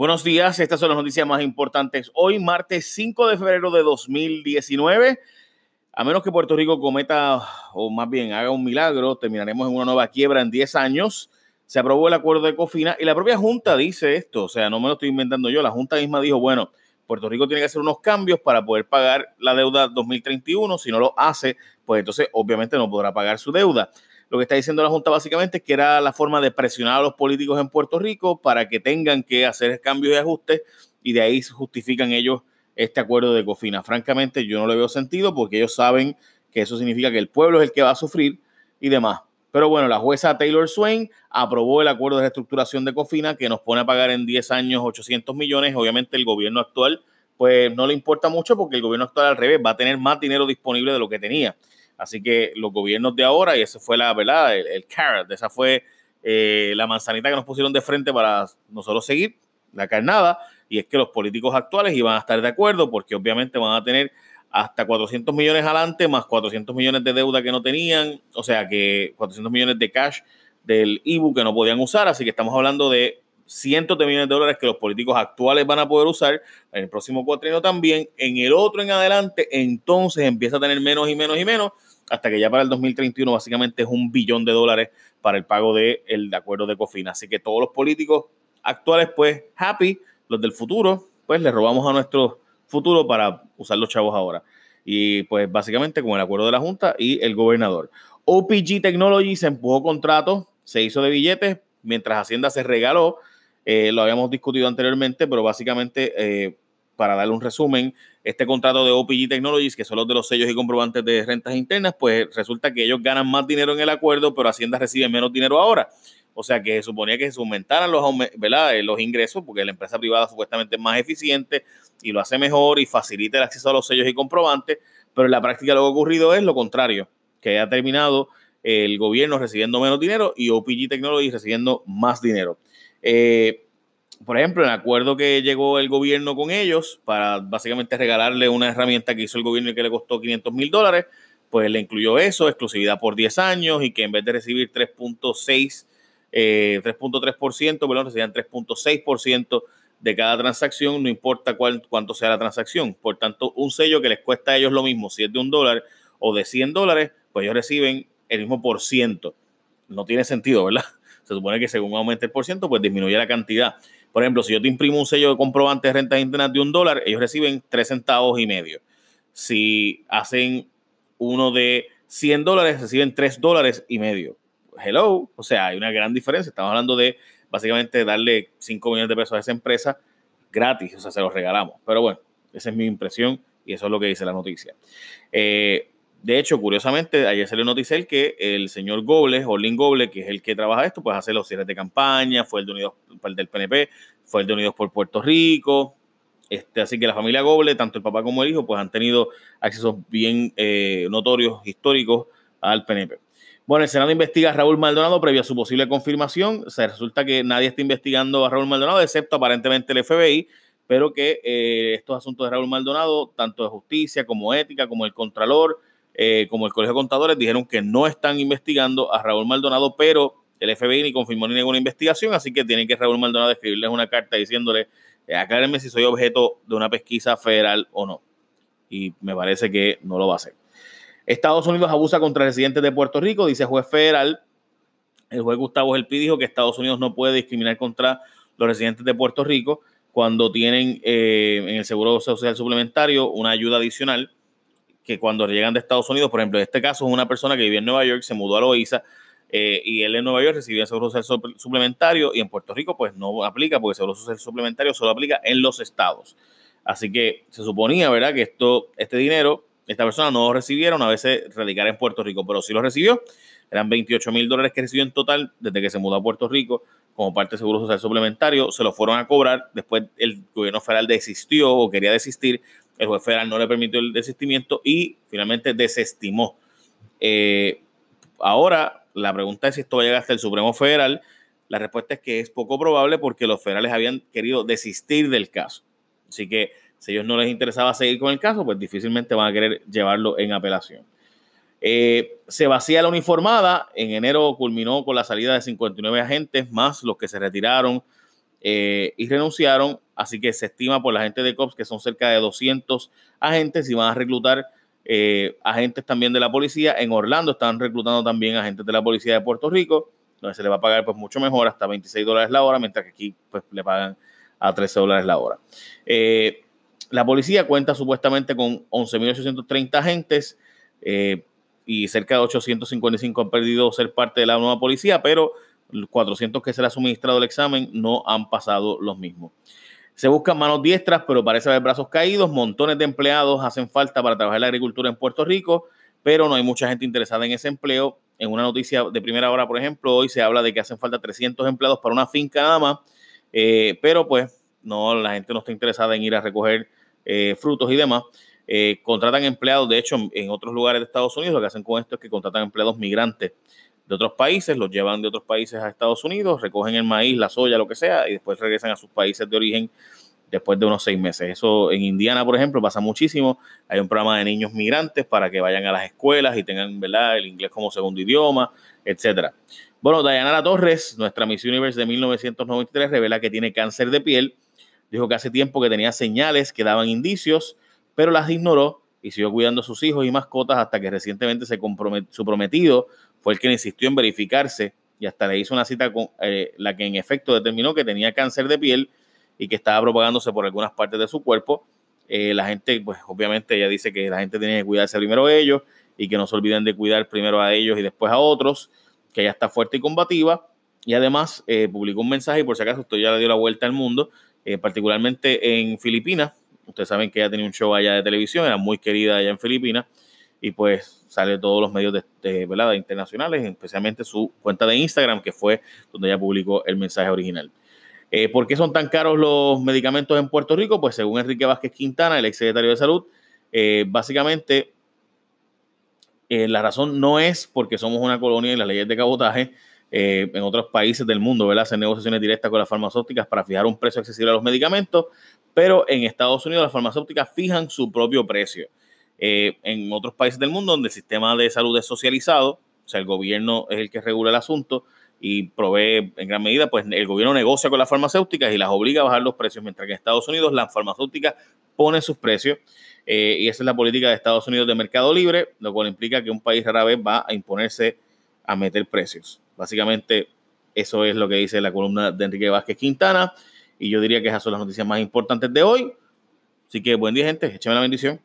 Buenos días, estas son las noticias más importantes. Hoy, martes 5 de febrero de 2019. A menos que Puerto Rico cometa, o más bien haga un milagro, terminaremos en una nueva quiebra en 10 años. Se aprobó el acuerdo de Cofina y la propia Junta dice esto, o sea, no me lo estoy inventando yo, la Junta misma dijo, bueno, Puerto Rico tiene que hacer unos cambios para poder pagar la deuda 2031, si no lo hace, pues entonces obviamente no podrá pagar su deuda. Lo que está diciendo la Junta básicamente es que era la forma de presionar a los políticos en Puerto Rico para que tengan que hacer cambios y ajustes y de ahí justifican ellos este acuerdo de Cofina. Francamente, yo no le veo sentido porque ellos saben que eso significa que el pueblo es el que va a sufrir y demás. Pero bueno, la jueza Taylor Swain aprobó el acuerdo de reestructuración de Cofina que nos pone a pagar en 10 años 800 millones. Obviamente el gobierno actual pues no le importa mucho porque el gobierno actual al revés va a tener más dinero disponible de lo que tenía. Así que los gobiernos de ahora, y esa fue la verdad, el, carrot, esa fue eh, la manzanita que nos pusieron de frente para nosotros seguir, la carnada, y es que los políticos actuales iban a estar de acuerdo porque obviamente van a tener hasta 400 millones adelante más 400 millones de deuda que no tenían, o sea que 400 millones de cash del IBU que no podían usar, así que estamos hablando de cientos de millones de dólares que los políticos actuales van a poder usar en el próximo cuatrienio también, en el otro en adelante, entonces empieza a tener menos y menos y menos, hasta que ya para el 2031 básicamente es un billón de dólares para el pago del de acuerdo de COFINA. Así que todos los políticos actuales, pues, happy, los del futuro, pues les robamos a nuestro futuro para usar los chavos ahora. Y pues básicamente con el acuerdo de la Junta y el gobernador. OPG Technology se empujó contrato, se hizo de billetes, mientras Hacienda se regaló. Eh, lo habíamos discutido anteriormente, pero básicamente eh, para darle un resumen, este contrato de OPG Technologies, que son los de los sellos y comprobantes de rentas internas, pues resulta que ellos ganan más dinero en el acuerdo, pero Hacienda recibe menos dinero ahora. O sea que se suponía que se aumentaran los, eh, los ingresos, porque la empresa privada supuestamente es más eficiente y lo hace mejor y facilita el acceso a los sellos y comprobantes, pero en la práctica lo que ha ocurrido es lo contrario, que ha terminado el gobierno recibiendo menos dinero y OPG Technologies recibiendo más dinero. Eh, por ejemplo, el acuerdo que llegó el gobierno con ellos para básicamente regalarle una herramienta que hizo el gobierno y que le costó 500 mil dólares, pues le incluyó eso, exclusividad por 10 años y que en vez de recibir 3.6, eh, 3.3%, perdón, recibían 3.6% de cada transacción, no importa cuál, cuánto sea la transacción. Por tanto, un sello que les cuesta a ellos lo mismo, si es de un dólar o de 100 dólares, pues ellos reciben el mismo por ciento. No tiene sentido, ¿verdad? Se supone que según aumente el por ciento, pues disminuye la cantidad. Por ejemplo, si yo te imprimo un sello de comprobante de rentas internas de un dólar, ellos reciben tres centavos y medio. Si hacen uno de 100 dólares, reciben tres dólares y medio. Hello, o sea, hay una gran diferencia. Estamos hablando de básicamente darle 5 millones de pesos a esa empresa gratis, o sea, se los regalamos. Pero bueno, esa es mi impresión y eso es lo que dice la noticia. Eh, de hecho, curiosamente, ayer salió noticia que el señor Goble, Orlin Goble, que es el que trabaja esto, pues hace los cierres de campaña, fue el de Unidos, el del PNP, fue el de Unidos por Puerto Rico. Este, así que la familia Goble, tanto el papá como el hijo, pues han tenido accesos bien eh, notorios, históricos al PNP. Bueno, el Senado investiga a Raúl Maldonado previo a su posible confirmación. Se resulta que nadie está investigando a Raúl Maldonado, excepto aparentemente el FBI, pero que eh, estos asuntos de Raúl Maldonado, tanto de justicia como ética, como el Contralor, eh, como el Colegio de Contadores, dijeron que no están investigando a Raúl Maldonado, pero el FBI ni confirmó ni ninguna investigación, así que tiene que Raúl Maldonado escribirles una carta diciéndole, eh, aclárenme si soy objeto de una pesquisa federal o no. Y me parece que no lo va a hacer. Estados Unidos abusa contra residentes de Puerto Rico, dice juez federal. El juez Gustavo Gelpi dijo que Estados Unidos no puede discriminar contra los residentes de Puerto Rico cuando tienen eh, en el Seguro Social Suplementario una ayuda adicional que cuando llegan de Estados Unidos, por ejemplo, en este caso es una persona que vivía en Nueva York, se mudó a Loíza eh, y él en Nueva York recibía seguro social suplementario y en Puerto Rico pues no aplica porque seguro social suplementario solo aplica en los estados. Así que se suponía, ¿verdad?, que esto, este dinero, esta persona no lo recibiera una vez se en Puerto Rico, pero sí lo recibió. Eran 28 mil dólares que recibió en total desde que se mudó a Puerto Rico como parte del Seguro Social Suplementario. Se lo fueron a cobrar. Después el gobierno federal desistió o quería desistir el juez federal no le permitió el desistimiento y finalmente desestimó. Eh, ahora, la pregunta es si esto va a llegar hasta el Supremo Federal. La respuesta es que es poco probable porque los federales habían querido desistir del caso. Así que si a ellos no les interesaba seguir con el caso, pues difícilmente van a querer llevarlo en apelación. Eh, se vacía la uniformada. En enero culminó con la salida de 59 agentes, más los que se retiraron eh, y renunciaron. Así que se estima por la gente de COPS que son cerca de 200 agentes y van a reclutar eh, agentes también de la policía. En Orlando están reclutando también agentes de la policía de Puerto Rico, donde se le va a pagar pues mucho mejor, hasta 26 dólares la hora, mientras que aquí pues le pagan a 13 dólares la hora. Eh, la policía cuenta supuestamente con 11.830 agentes y cerca de 855 han perdido ser parte de la nueva policía, pero 400 que se le ha suministrado el examen no han pasado los mismos. Se buscan manos diestras, pero parece haber brazos caídos. Montones de empleados hacen falta para trabajar la agricultura en Puerto Rico, pero no hay mucha gente interesada en ese empleo. En una noticia de primera hora, por ejemplo, hoy se habla de que hacen falta 300 empleados para una finca nada más, eh, pero pues no, la gente no está interesada en ir a recoger eh, frutos y demás. Eh, contratan empleados, de hecho, en otros lugares de Estados Unidos lo que hacen con esto es que contratan empleados migrantes de otros países, los llevan de otros países a Estados Unidos, recogen el maíz, la soya, lo que sea, y después regresan a sus países de origen después de unos seis meses. Eso en Indiana, por ejemplo, pasa muchísimo. Hay un programa de niños migrantes para que vayan a las escuelas y tengan ¿verdad? el inglés como segundo idioma, etcétera. Bueno, Dayanara Torres, nuestra Miss Universe de 1993, revela que tiene cáncer de piel. Dijo que hace tiempo que tenía señales que daban indicios, pero las ignoró y siguió cuidando a sus hijos y mascotas hasta que recientemente se su prometido fue el que insistió en verificarse y hasta le hizo una cita con eh, la que en efecto determinó que tenía cáncer de piel y que estaba propagándose por algunas partes de su cuerpo. Eh, la gente, pues obviamente ella dice que la gente tiene que cuidarse primero a ellos y que no se olviden de cuidar primero a ellos y después a otros, que ella está fuerte y combativa. Y además eh, publicó un mensaje, y por si acaso usted ya le dio la vuelta al mundo, particularmente en Filipinas. Ustedes saben que ella tenía un show allá de televisión, era muy querida allá en Filipinas y pues sale todos los medios de, ¿verdad? internacionales, especialmente su cuenta de Instagram, que fue donde ella publicó el mensaje original. Eh, ¿Por qué son tan caros los medicamentos en Puerto Rico? Pues según Enrique Vázquez Quintana, el exsecretario de Salud, eh, básicamente eh, la razón no es porque somos una colonia y las leyes de cabotaje en otros países del mundo, ¿verdad? Hacen negociaciones directas con las farmacéuticas para fijar un precio accesible a los medicamentos, pero en Estados Unidos las farmacéuticas fijan su propio precio. Eh, en otros países del mundo donde el sistema de salud es socializado, o sea, el gobierno es el que regula el asunto y provee en gran medida, pues el gobierno negocia con las farmacéuticas y las obliga a bajar los precios, mientras que en Estados Unidos las farmacéuticas ponen sus precios eh, y esa es la política de Estados Unidos de mercado libre, lo cual implica que un país rara vez va a imponerse a meter precios. Básicamente, eso es lo que dice la columna de Enrique Vázquez Quintana y yo diría que esas son las noticias más importantes de hoy. Así que buen día, gente. Échame la bendición.